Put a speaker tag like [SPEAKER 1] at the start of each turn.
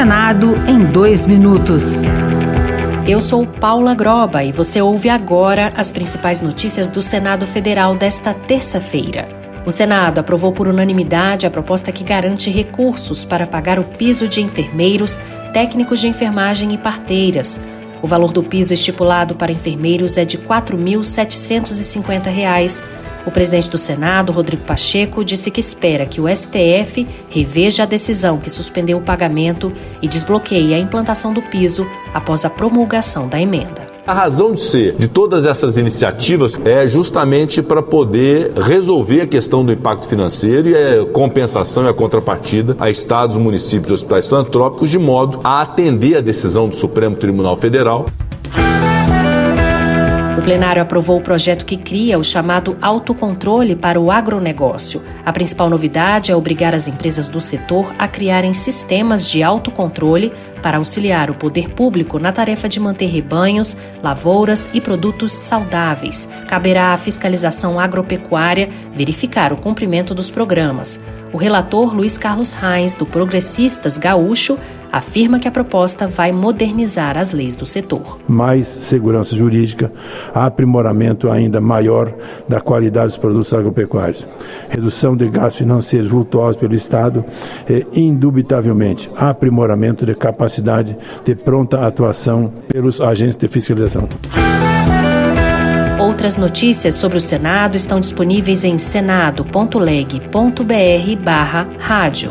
[SPEAKER 1] Senado em dois minutos.
[SPEAKER 2] Eu sou Paula Groba e você ouve agora as principais notícias do Senado Federal desta terça-feira. O Senado aprovou por unanimidade a proposta que garante recursos para pagar o piso de enfermeiros, técnicos de enfermagem e parteiras. O valor do piso estipulado para enfermeiros é de R$ 4.750 o presidente do Senado, Rodrigo Pacheco, disse que espera que o STF reveja a decisão que suspendeu o pagamento e desbloqueie a implantação do piso após a promulgação da emenda.
[SPEAKER 3] A razão de ser de todas essas iniciativas é justamente para poder resolver a questão do impacto financeiro e a compensação e a contrapartida a estados, municípios e hospitais filantrópicos, de modo a atender a decisão do Supremo Tribunal Federal.
[SPEAKER 2] O plenário aprovou o projeto que cria o chamado autocontrole para o agronegócio. A principal novidade é obrigar as empresas do setor a criarem sistemas de autocontrole para auxiliar o poder público na tarefa de manter rebanhos, lavouras e produtos saudáveis. Caberá à fiscalização agropecuária verificar o cumprimento dos programas. O relator Luiz Carlos Reis, do Progressistas Gaúcho, afirma que a proposta vai modernizar as leis do setor.
[SPEAKER 4] Mais segurança jurídica, aprimoramento ainda maior da qualidade dos produtos agropecuários, redução de gastos financeiros vultuosos pelo Estado e, indubitavelmente, aprimoramento de capacidade de pronta atuação pelos agentes de fiscalização.
[SPEAKER 2] Outras notícias sobre o Senado estão disponíveis em senado.leg.br barra rádio.